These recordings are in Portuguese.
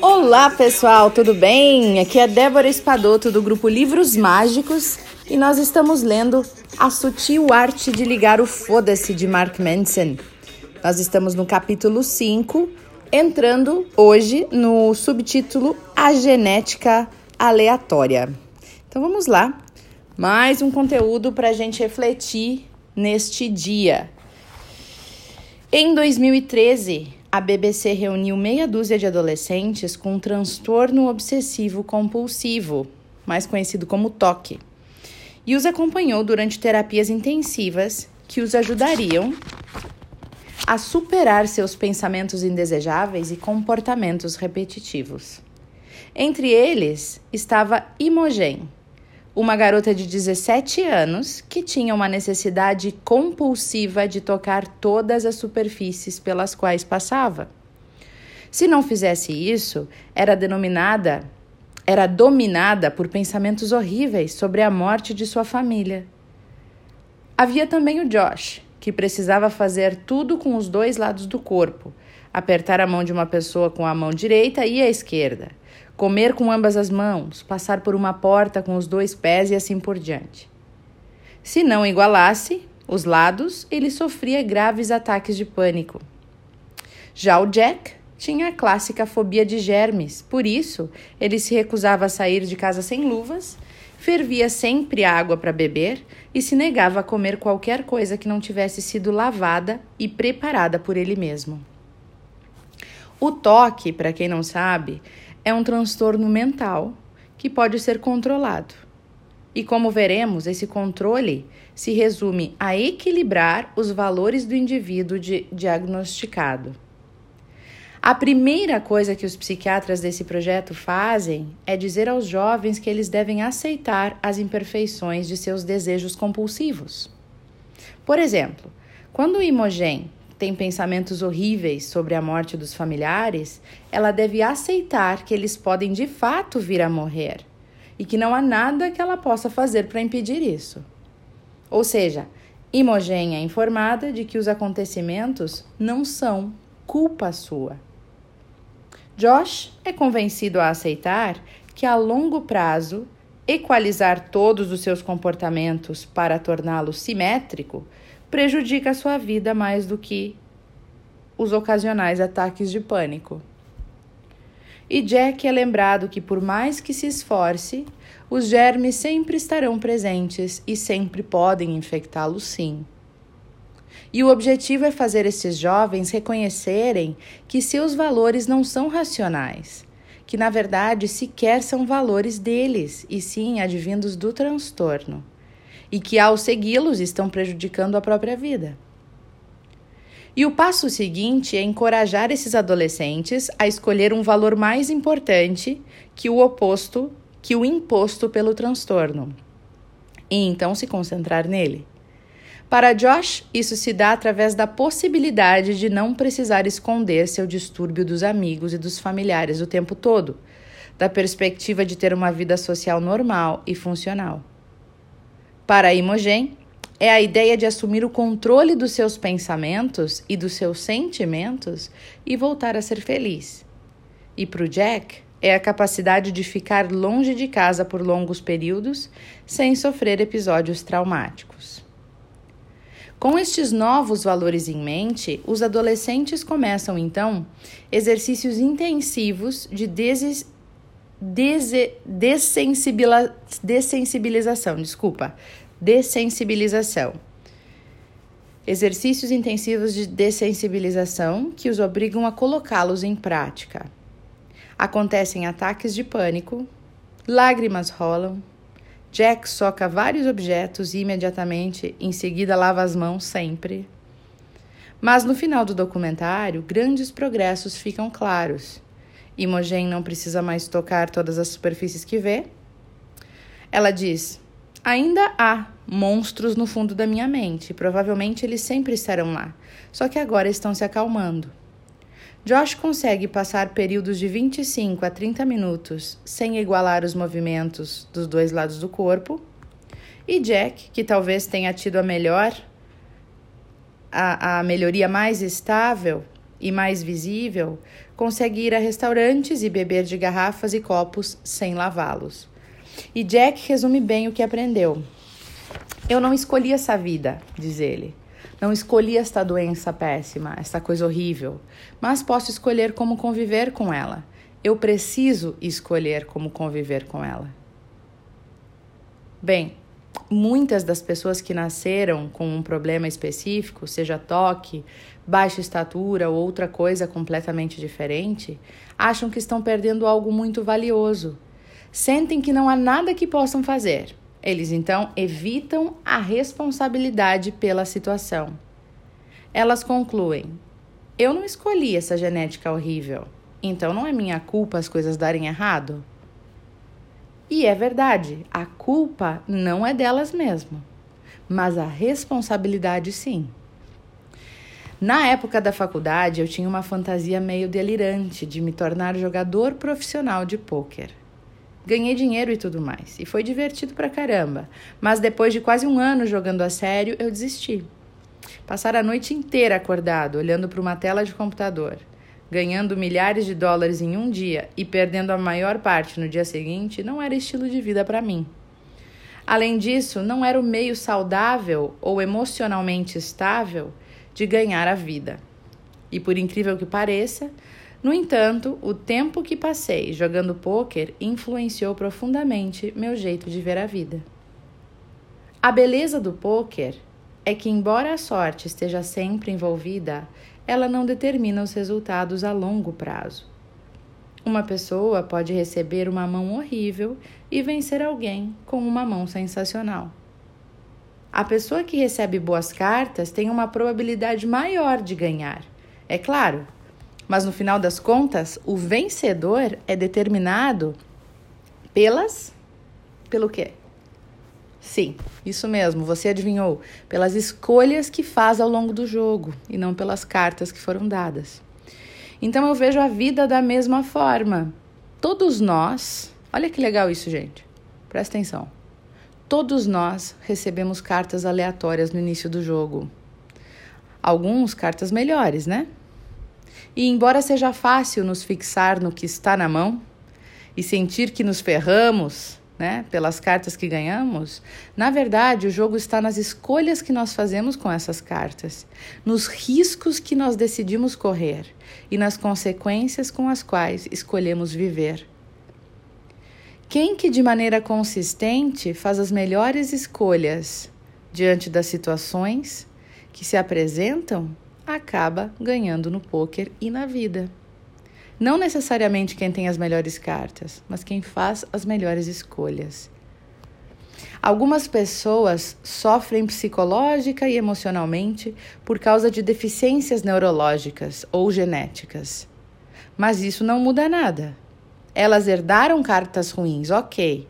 Olá pessoal, tudo bem? Aqui é Débora Espadoto do grupo Livros Mágicos e nós estamos lendo A Sutil Arte de Ligar o Foda-se de Mark Manson. Nós estamos no capítulo 5, entrando hoje no subtítulo A Genética Aleatória. Então vamos lá, mais um conteúdo para a gente refletir neste dia. Em 2013, a BBC reuniu meia dúzia de adolescentes com um transtorno obsessivo compulsivo, mais conhecido como TOC, e os acompanhou durante terapias intensivas que os ajudariam a superar seus pensamentos indesejáveis e comportamentos repetitivos. Entre eles estava Imogen, uma garota de 17 anos que tinha uma necessidade compulsiva de tocar todas as superfícies pelas quais passava. Se não fizesse isso, era denominada, era dominada por pensamentos horríveis sobre a morte de sua família. Havia também o Josh, que precisava fazer tudo com os dois lados do corpo, apertar a mão de uma pessoa com a mão direita e a esquerda, comer com ambas as mãos, passar por uma porta com os dois pés e assim por diante. Se não igualasse os lados, ele sofria graves ataques de pânico. Já o Jack tinha a clássica fobia de germes, por isso ele se recusava a sair de casa sem luvas, fervia sempre água para beber e se negava a comer qualquer coisa que não tivesse sido lavada e preparada por ele mesmo. O toque, para quem não sabe, é um transtorno mental que pode ser controlado. E como veremos, esse controle se resume a equilibrar os valores do indivíduo diagnosticado. A primeira coisa que os psiquiatras desse projeto fazem é dizer aos jovens que eles devem aceitar as imperfeições de seus desejos compulsivos. Por exemplo, quando Imogen tem pensamentos horríveis sobre a morte dos familiares, ela deve aceitar que eles podem de fato vir a morrer e que não há nada que ela possa fazer para impedir isso. Ou seja, Imogen é informada de que os acontecimentos não são culpa sua. Josh é convencido a aceitar que a longo prazo equalizar todos os seus comportamentos para torná-lo simétrico prejudica a sua vida mais do que os ocasionais ataques de pânico. E Jack é lembrado que, por mais que se esforce, os germes sempre estarão presentes e sempre podem infectá-lo, sim. E o objetivo é fazer esses jovens reconhecerem que seus valores não são racionais, que na verdade sequer são valores deles, e sim advindos do transtorno e que, ao segui-los, estão prejudicando a própria vida. E o passo seguinte é encorajar esses adolescentes a escolher um valor mais importante que o oposto, que o imposto pelo transtorno, e então se concentrar nele. Para Josh, isso se dá através da possibilidade de não precisar esconder seu distúrbio dos amigos e dos familiares o tempo todo, da perspectiva de ter uma vida social normal e funcional. Para Imogen, é a ideia de assumir o controle dos seus pensamentos e dos seus sentimentos e voltar a ser feliz. E para o Jack, é a capacidade de ficar longe de casa por longos períodos sem sofrer episódios traumáticos. Com estes novos valores em mente, os adolescentes começam então exercícios intensivos de des dessensibilização, desculpa, dessensibilização. Exercícios intensivos de dessensibilização que os obrigam a colocá-los em prática. Acontecem ataques de pânico, lágrimas rolam, Jack soca vários objetos e imediatamente em seguida lava as mãos sempre. Mas no final do documentário, grandes progressos ficam claros. Imogen não precisa mais tocar todas as superfícies que vê. Ela diz: Ainda há monstros no fundo da minha mente, provavelmente eles sempre estarão lá, só que agora estão se acalmando. Josh consegue passar períodos de 25 a 30 minutos sem igualar os movimentos dos dois lados do corpo. E Jack, que talvez tenha tido a melhor, a, a melhoria mais estável e mais visível, consegue ir a restaurantes e beber de garrafas e copos sem lavá-los. E Jack resume bem o que aprendeu. Eu não escolhi essa vida, diz ele. Não escolhi esta doença péssima, esta coisa horrível, mas posso escolher como conviver com ela. Eu preciso escolher como conviver com ela. Bem, muitas das pessoas que nasceram com um problema específico, seja toque, baixa estatura ou outra coisa completamente diferente, acham que estão perdendo algo muito valioso. Sentem que não há nada que possam fazer eles então evitam a responsabilidade pela situação. Elas concluem: eu não escolhi essa genética horrível, então não é minha culpa as coisas darem errado. E é verdade, a culpa não é delas mesmo, mas a responsabilidade sim. Na época da faculdade, eu tinha uma fantasia meio delirante de me tornar jogador profissional de pôquer. Ganhei dinheiro e tudo mais. E foi divertido pra caramba. Mas depois de quase um ano jogando a sério, eu desisti. Passar a noite inteira acordado, olhando para uma tela de computador, ganhando milhares de dólares em um dia e perdendo a maior parte no dia seguinte, não era estilo de vida para mim. Além disso, não era o meio saudável ou emocionalmente estável de ganhar a vida. E por incrível que pareça, no entanto, o tempo que passei jogando pôquer influenciou profundamente meu jeito de ver a vida. A beleza do pôquer é que, embora a sorte esteja sempre envolvida, ela não determina os resultados a longo prazo. Uma pessoa pode receber uma mão horrível e vencer alguém com uma mão sensacional. A pessoa que recebe boas cartas tem uma probabilidade maior de ganhar. É claro, mas no final das contas, o vencedor é determinado pelas. pelo quê? Sim, isso mesmo, você adivinhou. Pelas escolhas que faz ao longo do jogo e não pelas cartas que foram dadas. Então eu vejo a vida da mesma forma. Todos nós, olha que legal isso, gente. Presta atenção. Todos nós recebemos cartas aleatórias no início do jogo. Alguns cartas melhores, né? E embora seja fácil nos fixar no que está na mão e sentir que nos ferramos, né, pelas cartas que ganhamos, na verdade o jogo está nas escolhas que nós fazemos com essas cartas, nos riscos que nós decidimos correr e nas consequências com as quais escolhemos viver. Quem que de maneira consistente faz as melhores escolhas diante das situações que se apresentam acaba ganhando no poker e na vida. Não necessariamente quem tem as melhores cartas, mas quem faz as melhores escolhas. Algumas pessoas sofrem psicológica e emocionalmente por causa de deficiências neurológicas ou genéticas. Mas isso não muda nada. Elas herdaram cartas ruins, ok.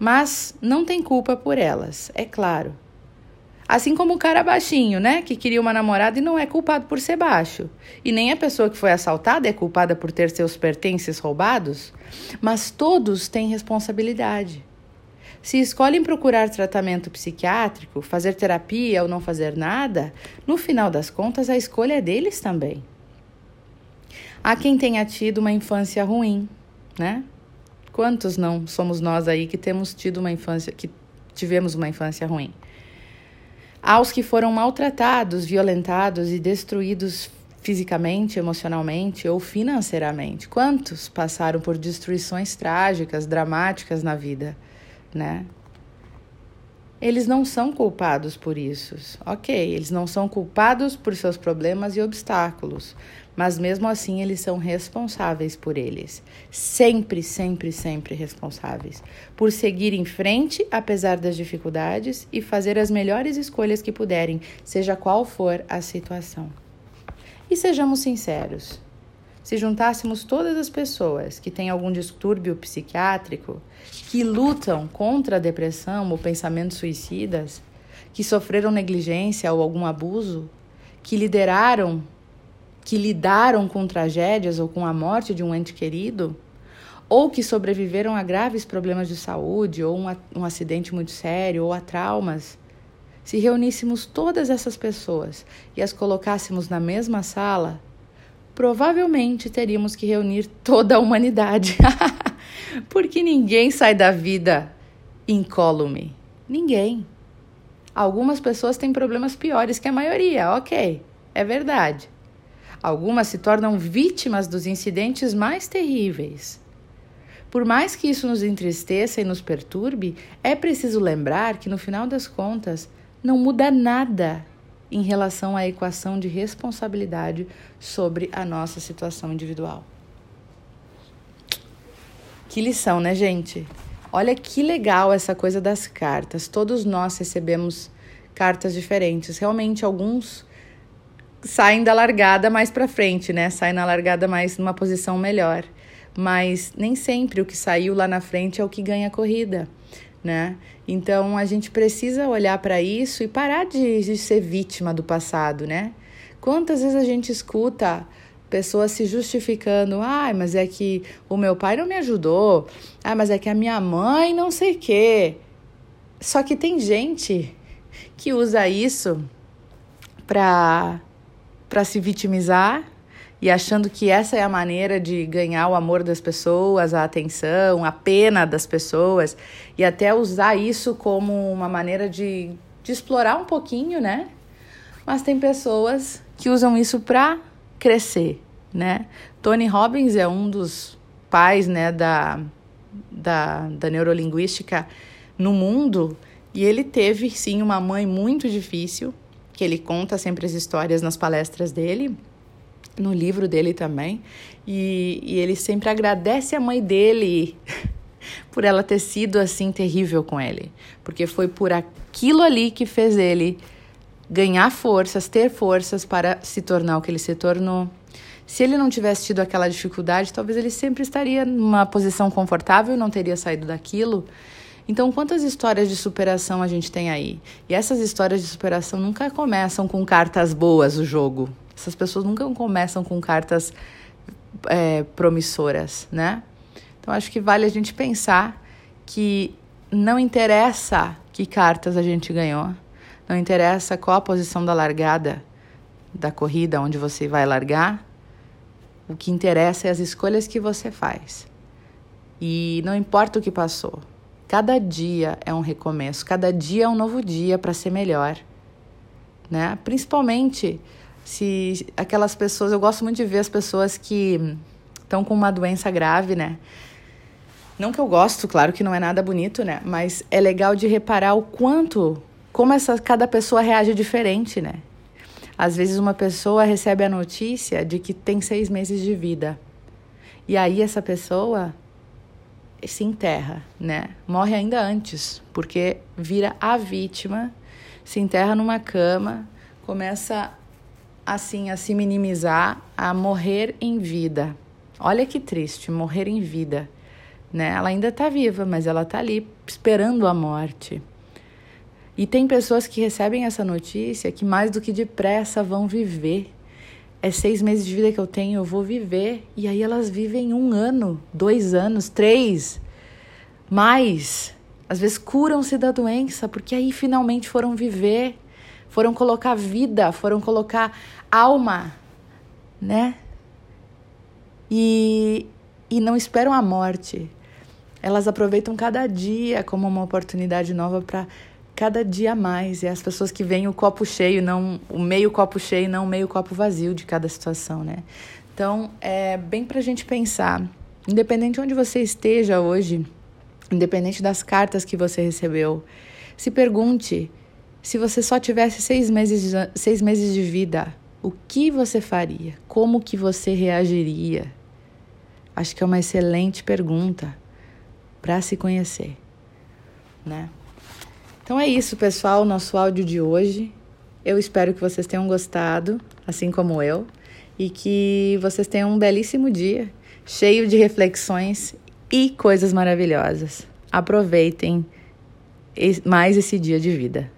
Mas não tem culpa por elas, é claro. Assim como o cara baixinho, né? Que queria uma namorada e não é culpado por ser baixo. E nem a pessoa que foi assaltada é culpada por ter seus pertences roubados. Mas todos têm responsabilidade. Se escolhem procurar tratamento psiquiátrico, fazer terapia ou não fazer nada, no final das contas a escolha é deles também. Há quem tenha tido uma infância ruim, né? Quantos não somos nós aí que temos tido uma infância, que tivemos uma infância ruim? Aos que foram maltratados, violentados e destruídos fisicamente, emocionalmente ou financeiramente. Quantos passaram por destruições trágicas, dramáticas na vida, né? Eles não são culpados por isso. OK, eles não são culpados por seus problemas e obstáculos, mas mesmo assim eles são responsáveis por eles. Sempre, sempre, sempre responsáveis. Por seguir em frente, apesar das dificuldades, e fazer as melhores escolhas que puderem, seja qual for a situação. E sejamos sinceros: se juntássemos todas as pessoas que têm algum distúrbio psiquiátrico, que lutam contra a depressão ou pensamentos suicidas, que sofreram negligência ou algum abuso, que lideraram, que lidaram com tragédias ou com a morte de um ente querido, ou que sobreviveram a graves problemas de saúde, ou um, um acidente muito sério, ou a traumas, se reuníssemos todas essas pessoas e as colocássemos na mesma sala, provavelmente teríamos que reunir toda a humanidade. Porque ninguém sai da vida incólume. Ninguém. Algumas pessoas têm problemas piores que a maioria, ok, é verdade. Algumas se tornam vítimas dos incidentes mais terríveis. Por mais que isso nos entristeça e nos perturbe, é preciso lembrar que, no final das contas, não muda nada em relação à equação de responsabilidade sobre a nossa situação individual. Que lição, né, gente? Olha que legal essa coisa das cartas. Todos nós recebemos cartas diferentes. Realmente, alguns saem da largada mais para frente, né? Saem na largada mais numa posição melhor. Mas nem sempre o que saiu lá na frente é o que ganha a corrida, né? Então a gente precisa olhar para isso e parar de, de ser vítima do passado, né? Quantas vezes a gente escuta pessoas se justificando, ah, mas é que o meu pai não me ajudou, ah, mas é que a minha mãe não sei o quê. Só que tem gente que usa isso para para se vitimizar e achando que essa é a maneira de ganhar o amor das pessoas, a atenção, a pena das pessoas e até usar isso como uma maneira de, de explorar um pouquinho, né? Mas tem pessoas que usam isso para crescer, né? Tony Robbins é um dos pais, né, da, da, da neurolinguística no mundo e ele teve, sim, uma mãe muito difícil, que ele conta sempre as histórias nas palestras dele, no livro dele também, e, e ele sempre agradece a mãe dele por ela ter sido assim terrível com ele, porque foi por aquilo ali que fez ele ganhar forças, ter forças para se tornar o que ele se tornou. Se ele não tivesse tido aquela dificuldade, talvez ele sempre estaria numa posição confortável e não teria saído daquilo. Então, quantas histórias de superação a gente tem aí? E essas histórias de superação nunca começam com cartas boas o jogo. Essas pessoas nunca começam com cartas é, promissoras, né? Então, acho que vale a gente pensar que não interessa que cartas a gente ganhou, não interessa qual a posição da largada da corrida onde você vai largar. O que interessa é as escolhas que você faz. E não importa o que passou. Cada dia é um recomeço, cada dia é um novo dia para ser melhor. Né? Principalmente se aquelas pessoas, eu gosto muito de ver as pessoas que estão com uma doença grave, né? Não que eu gosto, claro que não é nada bonito, né? Mas é legal de reparar o quanto como essa cada pessoa reage diferente, né? Às vezes uma pessoa recebe a notícia de que tem seis meses de vida. E aí essa pessoa se enterra, né? Morre ainda antes, porque vira a vítima, se enterra numa cama, começa assim a se minimizar, a morrer em vida. Olha que triste, morrer em vida, né? Ela ainda está viva, mas ela está ali esperando a morte. E tem pessoas que recebem essa notícia que mais do que depressa vão viver. É seis meses de vida que eu tenho, eu vou viver. E aí elas vivem um ano, dois anos, três, mais. Às vezes curam-se da doença, porque aí finalmente foram viver, foram colocar vida, foram colocar alma, né? E, e não esperam a morte. Elas aproveitam cada dia como uma oportunidade nova para cada dia mais. E as pessoas que veem o copo cheio, não o meio copo cheio, não o meio copo vazio de cada situação, né? Então, é bem para a gente pensar. Independente de onde você esteja hoje, independente das cartas que você recebeu, se pergunte se você só tivesse seis meses, seis meses de vida, o que você faria? Como que você reagiria? Acho que é uma excelente pergunta para se conhecer, né? Então é isso, pessoal, nosso áudio de hoje. Eu espero que vocês tenham gostado, assim como eu. e que vocês tenham um belíssimo dia, cheio de reflexões e coisas maravilhosas. Aproveitem mais esse dia de vida.